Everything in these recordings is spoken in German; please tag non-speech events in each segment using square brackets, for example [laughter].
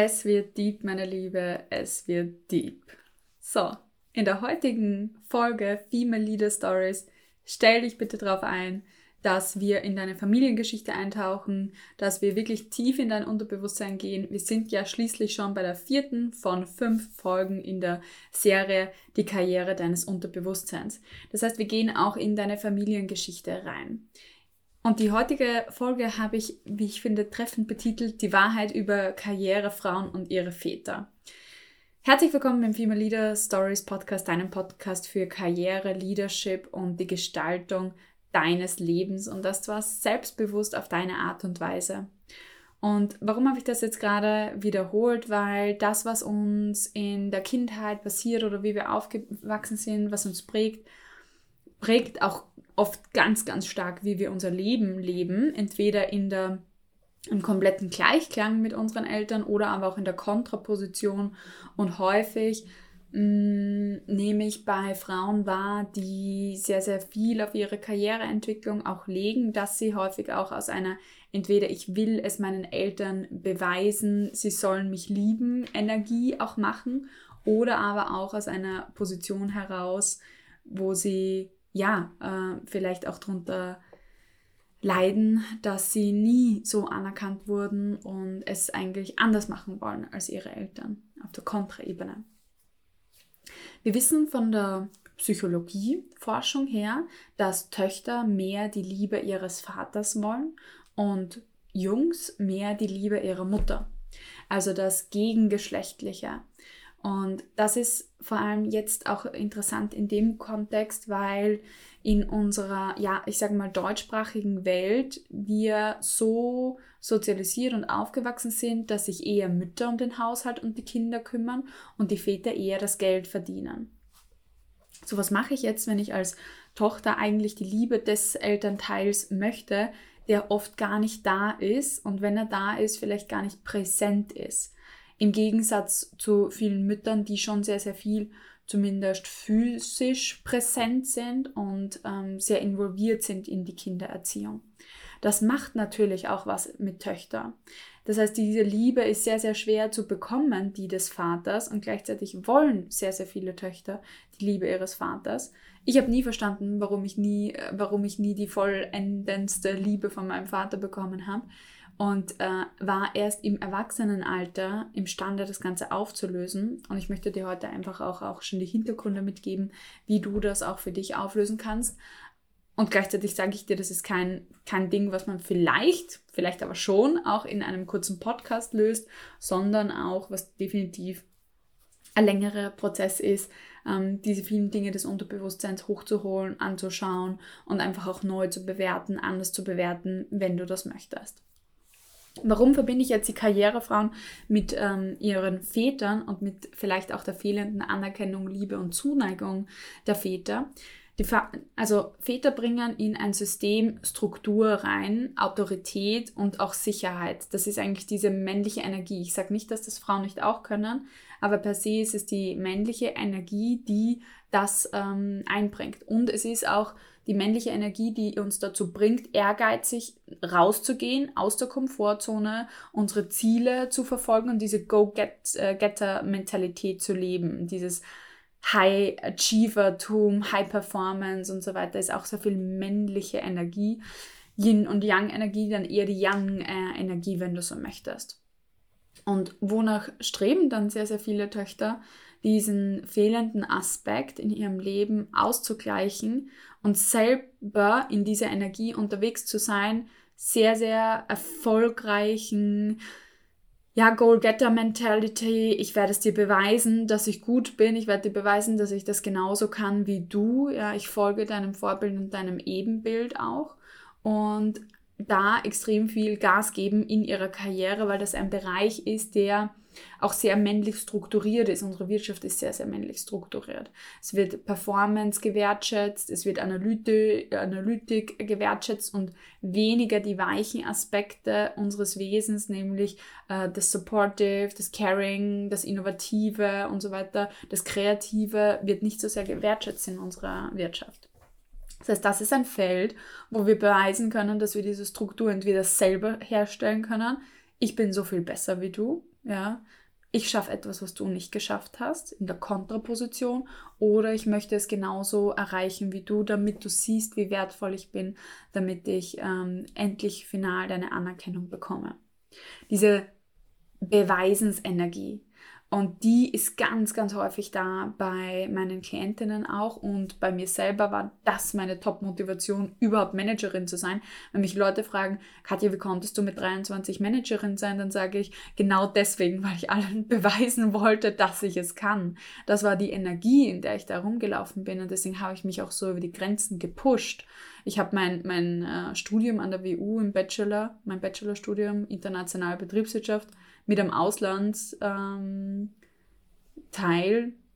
Es wird deep, meine Liebe, es wird deep. So, in der heutigen Folge Female Leader Stories stell dich bitte darauf ein, dass wir in deine Familiengeschichte eintauchen, dass wir wirklich tief in dein Unterbewusstsein gehen. Wir sind ja schließlich schon bei der vierten von fünf Folgen in der Serie Die Karriere deines Unterbewusstseins. Das heißt, wir gehen auch in deine Familiengeschichte rein. Und die heutige Folge habe ich, wie ich finde, treffend betitelt, die Wahrheit über Karrierefrauen und ihre Väter. Herzlich willkommen im Female Leader Stories Podcast, deinem Podcast für Karriere, Leadership und die Gestaltung deines Lebens und das zwar selbstbewusst auf deine Art und Weise. Und warum habe ich das jetzt gerade wiederholt? Weil das, was uns in der Kindheit passiert oder wie wir aufgewachsen sind, was uns prägt, prägt auch oft ganz, ganz stark, wie wir unser Leben leben. Entweder in der im kompletten Gleichklang mit unseren Eltern oder aber auch in der Kontraposition. Und häufig mh, mm, nehme ich bei Frauen wahr, die sehr, sehr viel auf ihre Karriereentwicklung auch legen, dass sie häufig auch aus einer entweder ich will es meinen Eltern beweisen, sie sollen mich lieben, Energie auch machen oder aber auch aus einer Position heraus, wo sie ja, äh, vielleicht auch darunter leiden, dass sie nie so anerkannt wurden und es eigentlich anders machen wollen als ihre Eltern auf der Kontraebene. Wir wissen von der Psychologieforschung her, dass Töchter mehr die Liebe ihres Vaters wollen und Jungs mehr die Liebe ihrer Mutter. Also das Gegengeschlechtliche. Und das ist vor allem jetzt auch interessant in dem Kontext, weil in unserer, ja, ich sage mal, deutschsprachigen Welt wir so sozialisiert und aufgewachsen sind, dass sich eher Mütter um den Haushalt und die Kinder kümmern und die Väter eher das Geld verdienen. So, was mache ich jetzt, wenn ich als Tochter eigentlich die Liebe des Elternteils möchte, der oft gar nicht da ist und wenn er da ist, vielleicht gar nicht präsent ist? Im Gegensatz zu vielen Müttern, die schon sehr, sehr viel zumindest physisch präsent sind und ähm, sehr involviert sind in die Kindererziehung. Das macht natürlich auch was mit Töchtern. Das heißt, diese Liebe ist sehr, sehr schwer zu bekommen, die des Vaters, und gleichzeitig wollen sehr, sehr viele Töchter die Liebe ihres Vaters. Ich habe nie verstanden, warum ich nie, warum ich nie die vollendendste Liebe von meinem Vater bekommen habe und äh, war erst im Erwachsenenalter imstande, das Ganze aufzulösen. Und ich möchte dir heute einfach auch, auch schon die Hintergründe mitgeben, wie du das auch für dich auflösen kannst. Und gleichzeitig sage ich dir, das ist kein, kein Ding, was man vielleicht, vielleicht aber schon auch in einem kurzen Podcast löst, sondern auch, was definitiv ein längerer Prozess ist, ähm, diese vielen Dinge des Unterbewusstseins hochzuholen, anzuschauen und einfach auch neu zu bewerten, anders zu bewerten, wenn du das möchtest. Warum verbinde ich jetzt die Karrierefrauen mit ähm, ihren Vätern und mit vielleicht auch der fehlenden Anerkennung, Liebe und Zuneigung der Väter? Also Väter bringen in ein System Struktur rein, Autorität und auch Sicherheit. Das ist eigentlich diese männliche Energie. Ich sage nicht, dass das Frauen nicht auch können, aber per se ist es die männliche Energie, die das ähm, einbringt. Und es ist auch die männliche Energie, die uns dazu bringt, ehrgeizig rauszugehen aus der Komfortzone, unsere Ziele zu verfolgen und diese Go-Getter-Mentalität zu leben. Dieses High-Achiever-Tum, High-Performance und so weiter ist auch sehr viel männliche Energie. Yin- und Yang-Energie, dann eher die Yang-Energie, wenn du so möchtest. Und wonach streben dann sehr, sehr viele Töchter? Diesen fehlenden Aspekt in ihrem Leben auszugleichen und selber in dieser Energie unterwegs zu sein, sehr, sehr erfolgreichen, ja, Goal-Getter-Mentality, ich werde es dir beweisen, dass ich gut bin, ich werde dir beweisen, dass ich das genauso kann wie du, ja, ich folge deinem Vorbild und deinem Ebenbild auch. Und da extrem viel Gas geben in ihrer Karriere, weil das ein Bereich ist, der auch sehr männlich strukturiert ist. Unsere Wirtschaft ist sehr, sehr männlich strukturiert. Es wird Performance gewertschätzt, es wird Analytik, Analytik gewertschätzt und weniger die weichen Aspekte unseres Wesens, nämlich äh, das Supportive, das Caring, das Innovative und so weiter, das Kreative wird nicht so sehr gewertschätzt in unserer Wirtschaft. Das heißt, das ist ein Feld, wo wir beweisen können, dass wir diese Struktur entweder selber herstellen können, ich bin so viel besser wie du, ja, ich schaffe etwas, was du nicht geschafft hast, in der Kontraposition, oder ich möchte es genauso erreichen wie du, damit du siehst, wie wertvoll ich bin, damit ich ähm, endlich final deine Anerkennung bekomme. Diese Beweisensenergie, und die ist ganz, ganz häufig da bei meinen Klientinnen auch und bei mir selber war das meine Top-Motivation, überhaupt Managerin zu sein. Wenn mich Leute fragen, Katja, wie konntest du mit 23 Managerin sein? Dann sage ich, genau deswegen, [laughs] weil ich allen beweisen wollte, dass ich es kann. Das war die Energie, in der ich da rumgelaufen bin und deswegen habe ich mich auch so über die Grenzen gepusht. Ich habe mein, mein äh, Studium an der WU im Bachelor, mein Bachelorstudium Internationale Betriebswirtschaft, mit einem Auslandsteil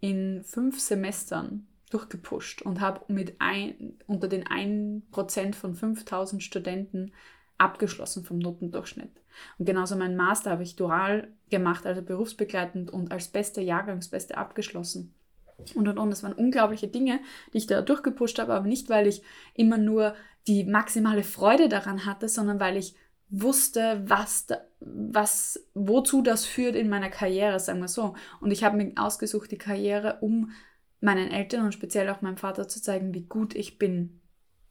in fünf Semestern durchgepusht und habe unter den 1% von 5000 Studenten abgeschlossen vom Notendurchschnitt. Und genauso mein Master habe ich dual gemacht, also berufsbegleitend und als beste Jahrgangsbeste abgeschlossen. Und und und. Das waren unglaubliche Dinge, die ich da durchgepusht habe, aber nicht, weil ich immer nur die maximale Freude daran hatte, sondern weil ich wusste, was, was, wozu das führt in meiner Karriere, sagen wir so. Und ich habe mir ausgesucht, die Karriere, um meinen Eltern und speziell auch meinem Vater zu zeigen, wie gut ich bin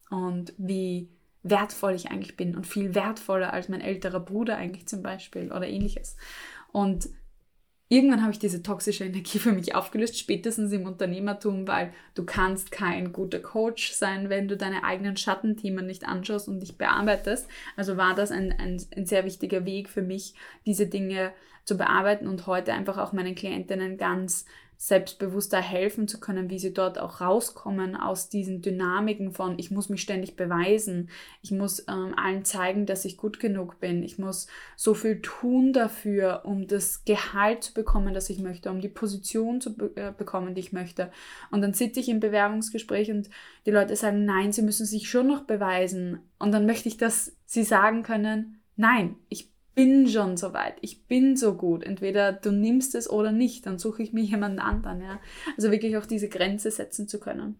und wie wertvoll ich eigentlich bin und viel wertvoller als mein älterer Bruder eigentlich zum Beispiel oder ähnliches. Und irgendwann habe ich diese toxische Energie für mich aufgelöst, spätestens im Unternehmertum, weil du kannst kein guter Coach sein, wenn du deine eigenen Schattenthemen nicht anschaust und dich bearbeitest. Also war das ein, ein, ein sehr wichtiger Weg für mich, diese Dinge zu bearbeiten und heute einfach auch meinen Klientinnen ganz selbstbewusster helfen zu können, wie sie dort auch rauskommen aus diesen Dynamiken von, ich muss mich ständig beweisen, ich muss ähm, allen zeigen, dass ich gut genug bin, ich muss so viel tun dafür, um das Gehalt zu bekommen, das ich möchte, um die Position zu be äh, bekommen, die ich möchte. Und dann sitze ich im Bewerbungsgespräch und die Leute sagen, nein, sie müssen sich schon noch beweisen. Und dann möchte ich, dass sie sagen können, nein, ich bin schon so weit, ich bin so gut. Entweder du nimmst es oder nicht, dann suche ich mir jemanden anderen. Ja? Also wirklich auch diese Grenze setzen zu können.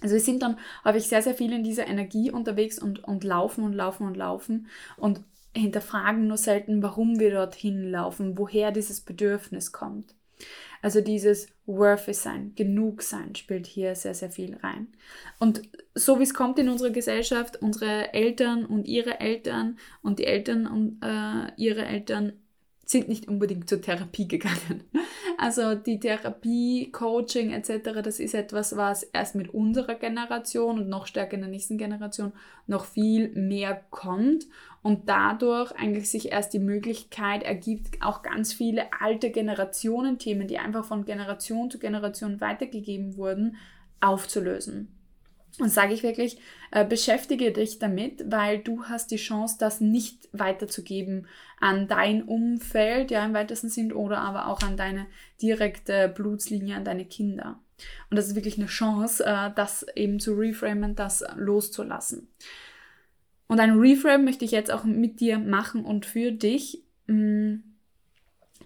Also wir sind dann häufig sehr, sehr viel in dieser Energie unterwegs und, und laufen und laufen und laufen und hinterfragen nur selten, warum wir dorthin laufen, woher dieses Bedürfnis kommt. Also dieses worthy sein, genug sein spielt hier sehr, sehr viel rein. Und so wie es kommt in unserer Gesellschaft, unsere Eltern und ihre Eltern und die Eltern und äh, ihre Eltern sind nicht unbedingt zur Therapie gegangen. Also die Therapie, Coaching etc., das ist etwas, was erst mit unserer Generation und noch stärker in der nächsten Generation noch viel mehr kommt und dadurch eigentlich sich erst die Möglichkeit ergibt, auch ganz viele alte Generationenthemen, die einfach von Generation zu Generation weitergegeben wurden, aufzulösen. Und sage ich wirklich, äh, beschäftige dich damit, weil du hast die Chance, das nicht weiterzugeben an dein Umfeld, ja im weitesten Sinn, oder aber auch an deine direkte Blutslinie, an deine Kinder. Und das ist wirklich eine Chance, äh, das eben zu reframen, das loszulassen. Und ein Reframe möchte ich jetzt auch mit dir machen und für dich. Mh, mm,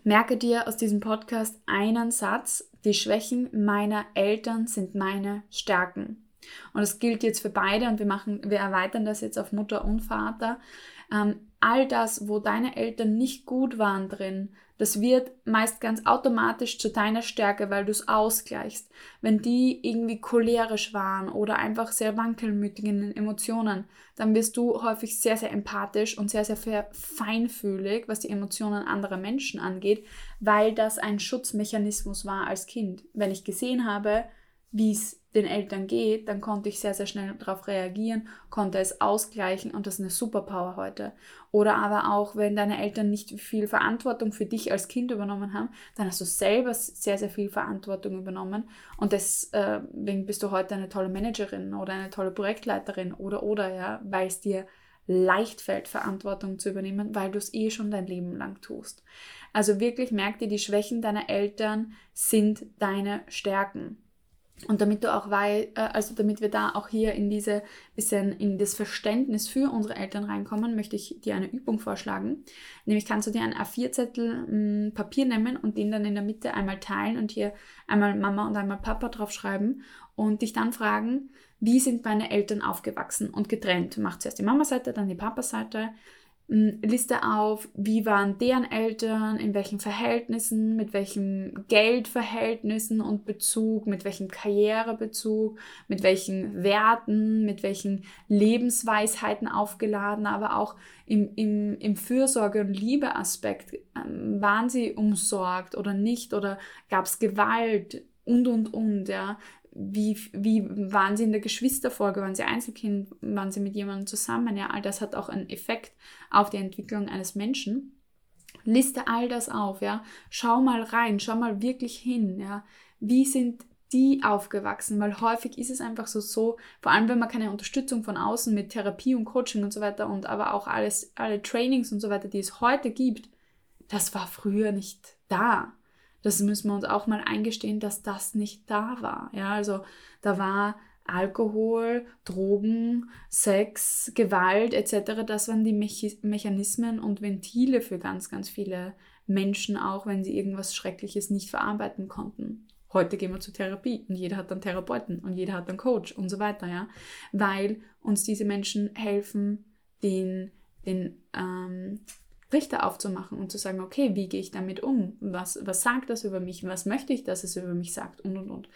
merke dir aus diesem Podcast einen Satz, die Schwächen meiner Eltern sind meine Stärken. Und das gilt jetzt für beide und wir machen, wir erweitern das jetzt auf Mutter und Vater. Ähm, all das, wo deine Eltern nicht gut waren drin, das wird meist ganz automatisch zu deiner Stärke, weil du es ausgleichst. Wenn die irgendwie cholerisch waren oder einfach sehr wankelmütig in den Emotionen, dann wirst du häufig sehr, sehr empathisch und sehr, sehr feinfühlig, was die Emotionen anderer Menschen angeht, weil das ein Schutzmechanismus war als Kind. Wenn ich gesehen habe, wie es den Eltern geht, dann konnte ich sehr, sehr schnell darauf reagieren, konnte es ausgleichen und das ist eine Superpower heute. Oder aber auch, wenn deine Eltern nicht viel Verantwortung für dich als Kind übernommen haben, dann hast du selber sehr, sehr viel Verantwortung übernommen und deswegen bist du heute eine tolle Managerin oder eine tolle Projektleiterin oder oder ja, weil es dir leicht fällt, Verantwortung zu übernehmen, weil du es eh schon dein Leben lang tust. Also wirklich merk dir, die Schwächen deiner Eltern sind deine Stärken. Und damit du auch weißt, äh, also damit wir da auch hier in diese bisschen in das Verständnis für unsere Eltern reinkommen, möchte ich dir eine Übung vorschlagen. Nämlich kannst du dir einen A4-Zettel hm, Papier nehmen und den dann in der Mitte einmal teilen und hier einmal Mama und einmal Papa draufschreiben und dich dann fragen, wie sind meine Eltern aufgewachsen und getrennt. Mach zuerst die Mama-Seite, dann die Papa-Seite. Liste auf, wie waren deren Eltern, in welchen Verhältnissen, mit welchem Geldverhältnissen und Bezug, mit welchem Karrierebezug, mit welchen Werten, mit welchen Lebensweisheiten aufgeladen, aber auch im, im, im Fürsorge- und Liebeaspekt. Ähm, waren sie umsorgt oder nicht oder gab es Gewalt und, und, und, ja wie, wie waren sie in der Geschwisterfolge, waren sie Einzelkind, waren sie mit jemandem zusammen, ja, all das hat auch einen Effekt auf die Entwicklung eines Menschen. Liste all das auf, ja, schau mal rein, schau mal wirklich hin, ja, wie sind die aufgewachsen, weil häufig ist es einfach so, so, vor allem wenn man keine Unterstützung von außen mit Therapie und Coaching und so weiter und aber auch alles, alle Trainings und so weiter, die es heute gibt, das war früher nicht da das müssen wir uns auch mal eingestehen, dass das nicht da war. Ja, also da war Alkohol, Drogen, Sex, Gewalt etc. Das waren die Mechanismen und Ventile für ganz, ganz viele Menschen, auch wenn sie irgendwas Schreckliches nicht verarbeiten konnten. Heute gehen wir zur Therapie und jeder hat einen Therapeuten und jeder hat einen Coach und so weiter, ja, weil uns diese Menschen helfen, den, den ähm, Richter aufzumachen und zu sagen, okay, wie gehe ich damit um? Was, was sagt das über mich? Was möchte ich, dass es über mich sagt? Und, und, und.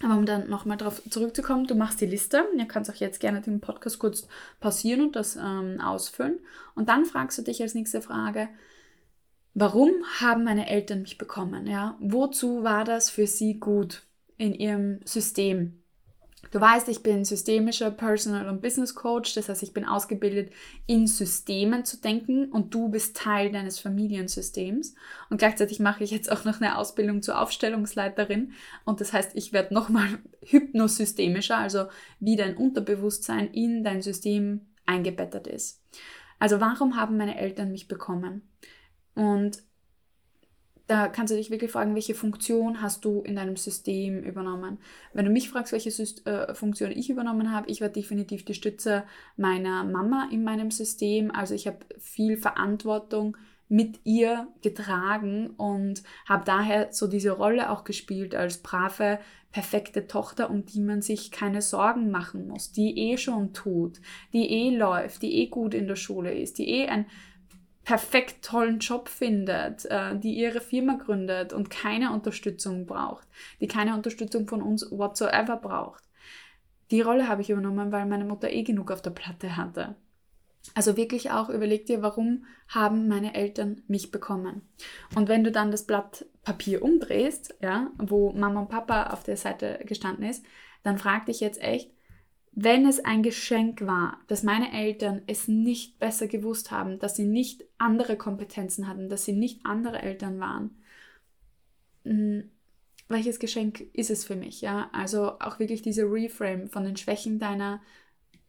Aber um dann nochmal darauf zurückzukommen, du machst die Liste. Ihr kannst auch jetzt gerne den Podcast kurz pausieren und das ähm, ausfüllen. Und dann fragst du dich als nächste Frage, warum haben meine Eltern mich bekommen? Ja? Wozu war das für sie gut in ihrem System? Du weißt, ich bin systemischer Personal- und Business Coach, das heißt, ich bin ausgebildet, in Systemen zu denken und du bist Teil deines Familiensystems. Und gleichzeitig mache ich jetzt auch noch eine Ausbildung zur Aufstellungsleiterin und das heißt, ich werde nochmal hypnosystemischer, also wie dein Unterbewusstsein in dein System eingebettet ist. Also warum haben meine Eltern mich bekommen? Und da kannst du dich wirklich fragen, welche Funktion hast du in deinem System übernommen. Wenn du mich fragst, welche Syst äh, Funktion ich übernommen habe, ich war definitiv die Stütze meiner Mama in meinem System. Also ich habe viel Verantwortung mit ihr getragen und habe daher so diese Rolle auch gespielt als brave, perfekte Tochter, um die man sich keine Sorgen machen muss, die eh schon tut, die eh läuft, die eh gut in der Schule ist, die eh ein perfekt tollen Job findet, äh, die ihre Firma gründet und keine Unterstützung braucht, die keine Unterstützung von uns whatsoever braucht. Die Rolle habe ich übernommen, weil meine Mutter eh genug auf der Platte hatte. Also wirklich auch überleg dir, warum haben meine Eltern mich bekommen? Und wenn du dann das Blatt Papier umdrehst, ja, wo Mama und Papa auf der Seite gestanden ist, dann frag dich jetzt echt, wenn es ein Geschenk war, dass meine Eltern es nicht besser gewusst haben, dass sie nicht andere Kompetenzen hatten, dass sie nicht andere Eltern waren, hm, welches Geschenk ist es für mich? Ja, also auch wirklich diese Reframe von den Schwächen deiner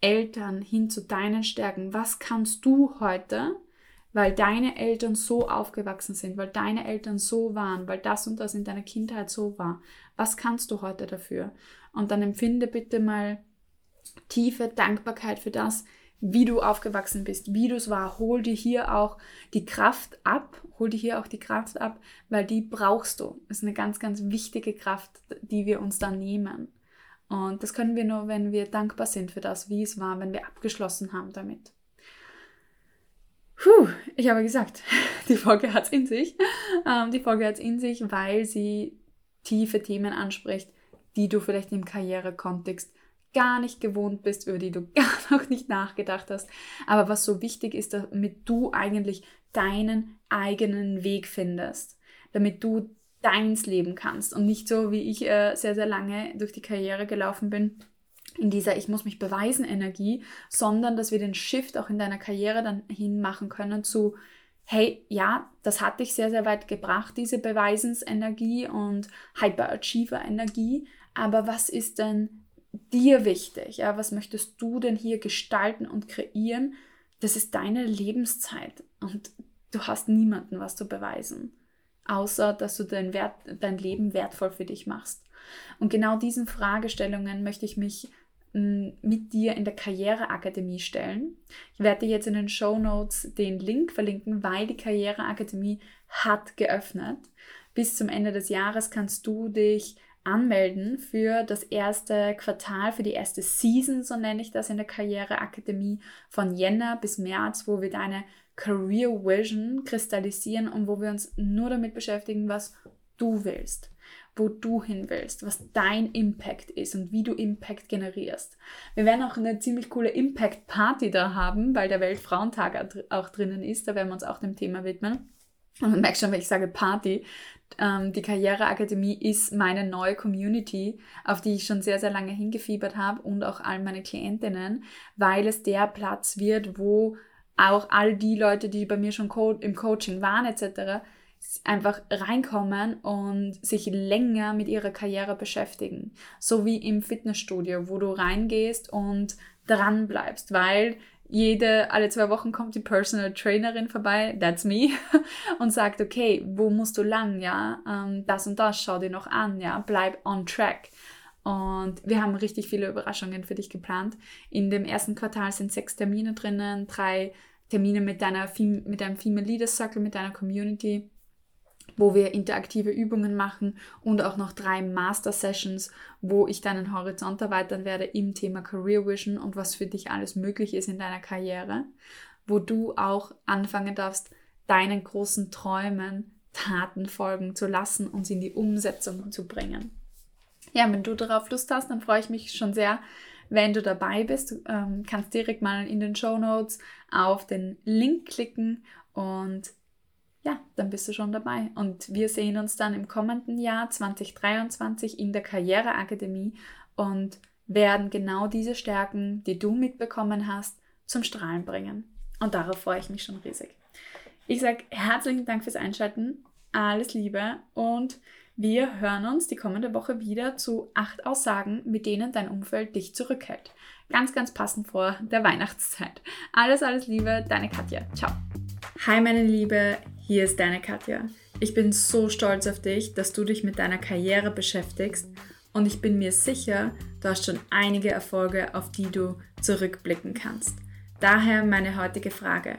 Eltern hin zu deinen Stärken. Was kannst du heute, weil deine Eltern so aufgewachsen sind, weil deine Eltern so waren, weil das und das in deiner Kindheit so war? Was kannst du heute dafür? Und dann empfinde bitte mal tiefe Dankbarkeit für das, wie du aufgewachsen bist, wie du es war. Hol dir hier auch die Kraft ab, hol dir hier auch die Kraft ab, weil die brauchst du. Das ist eine ganz, ganz wichtige Kraft, die wir uns dann nehmen. Und das können wir nur, wenn wir dankbar sind für das, wie es war, wenn wir abgeschlossen haben damit. Puh, ich habe gesagt, [laughs] die Folge hat es in sich. Ähm, die Folge hat es in sich, weil sie tiefe Themen anspricht, die du vielleicht im Karrierekontext gar nicht gewohnt bist, über die du [laughs] gar noch nicht nachgedacht hast, aber was so wichtig ist, damit du eigentlich deinen eigenen Weg findest, damit du deins leben kannst und nicht so, wie ich äh, sehr, sehr lange durch die Karriere gelaufen bin, in dieser Ich muss mich beweisen Energie, sondern dass wir den Shift auch in deiner Karriere dann hin machen können zu hey, ja, das hat dich sehr, sehr weit gebracht, diese Beweisensenergie und Hyperachiever-Energie, aber was ist denn dir wichtig? Ja, was möchtest du denn hier gestalten und kreieren? Das ist deine Lebenszeit und du hast niemanden was zu beweisen, außer dass du dein, Wert, dein Leben wertvoll für dich machst. Und genau diesen Fragestellungen möchte ich mich mm, mit dir in der Karriereakademie stellen. Ich werde dir jetzt in den Show Notes den Link verlinken, weil die Karriereakademie hat geöffnet. Bis zum Ende des Jahres kannst du dich anmelden für das erste Quartal, für die erste Season, so nenne ich das in der Karriereakademie, von Jänner bis März, wo wir deine Career Vision kristallisieren und wo wir uns nur damit beschäftigen, was du willst, wo du hin willst, was dein Impact ist und wie du Impact generierst. Wir werden auch eine ziemlich coole Impact Party da haben, weil der Weltfrauentag auch drinnen ist. Da werden wir uns auch dem Thema widmen. Und man merkt schon, wenn ich sage Party, die Karriereakademie ist meine neue Community, auf die ich schon sehr, sehr lange hingefiebert habe und auch all meine Klientinnen, weil es der Platz wird, wo auch all die Leute, die bei mir schon Co im Coaching waren etc., einfach reinkommen und sich länger mit ihrer Karriere beschäftigen. So wie im Fitnessstudio, wo du reingehst und dran bleibst, weil jede, alle zwei Wochen kommt die Personal Trainerin vorbei, that's me, [laughs] und sagt, okay, wo musst du lang, ja, ähm, das und das, schau dir noch an, ja, bleib on track. Und wir haben richtig viele Überraschungen für dich geplant. In dem ersten Quartal sind sechs Termine drinnen, drei Termine mit, deiner, mit deinem Female Leaders Circle, mit deiner Community wo wir interaktive Übungen machen und auch noch drei Master Sessions, wo ich deinen Horizont erweitern werde im Thema Career Vision und was für dich alles möglich ist in deiner Karriere, wo du auch anfangen darfst, deinen großen Träumen Taten folgen zu lassen und sie in die Umsetzung zu bringen. Ja, wenn du darauf Lust hast, dann freue ich mich schon sehr, wenn du dabei bist. Du ähm, kannst direkt mal in den Show Notes auf den Link klicken und ja, dann bist du schon dabei. Und wir sehen uns dann im kommenden Jahr 2023 in der Karriereakademie und werden genau diese Stärken, die du mitbekommen hast, zum Strahlen bringen. Und darauf freue ich mich schon riesig. Ich sage herzlichen Dank fürs Einschalten, alles Liebe und wir hören uns die kommende Woche wieder zu acht Aussagen, mit denen dein Umfeld dich zurückhält. Ganz, ganz passend vor der Weihnachtszeit. Alles, alles Liebe, deine Katja. Ciao. Hi meine Liebe, hier ist deine Katja. Ich bin so stolz auf dich, dass du dich mit deiner Karriere beschäftigst und ich bin mir sicher, du hast schon einige Erfolge, auf die du zurückblicken kannst. Daher meine heutige Frage.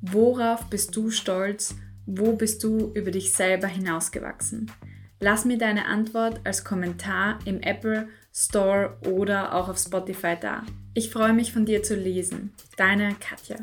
Worauf bist du stolz? Wo bist du über dich selber hinausgewachsen? Lass mir deine Antwort als Kommentar im Apple Store oder auch auf Spotify da. Ich freue mich von dir zu lesen. Deine Katja.